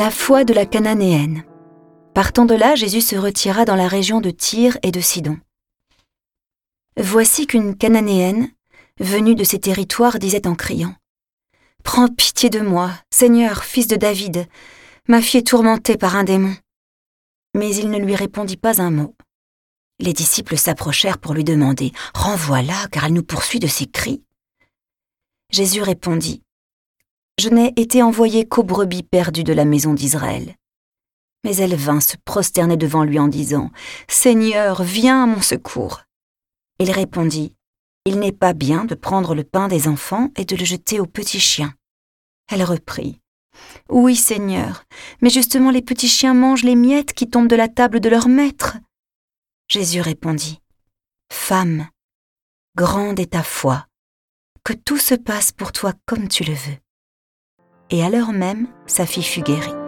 La foi de la Cananéenne. Partant de là, Jésus se retira dans la région de Tyr et de Sidon. Voici qu'une Cananéenne, venue de ces territoires, disait en criant Prends pitié de moi, Seigneur, fils de David, ma fille est tourmentée par un démon. Mais il ne lui répondit pas un mot. Les disciples s'approchèrent pour lui demander Renvoie-la, car elle nous poursuit de ses cris. Jésus répondit je n'ai été envoyé qu'aux brebis perdues de la maison d'Israël. Mais elle vint se prosterner devant lui en disant Seigneur, viens à mon secours. Il répondit Il n'est pas bien de prendre le pain des enfants et de le jeter aux petits chiens. Elle reprit Oui, Seigneur, mais justement les petits chiens mangent les miettes qui tombent de la table de leur maître. Jésus répondit Femme, grande est ta foi, que tout se passe pour toi comme tu le veux et à l'heure même, sa fille fut guérie.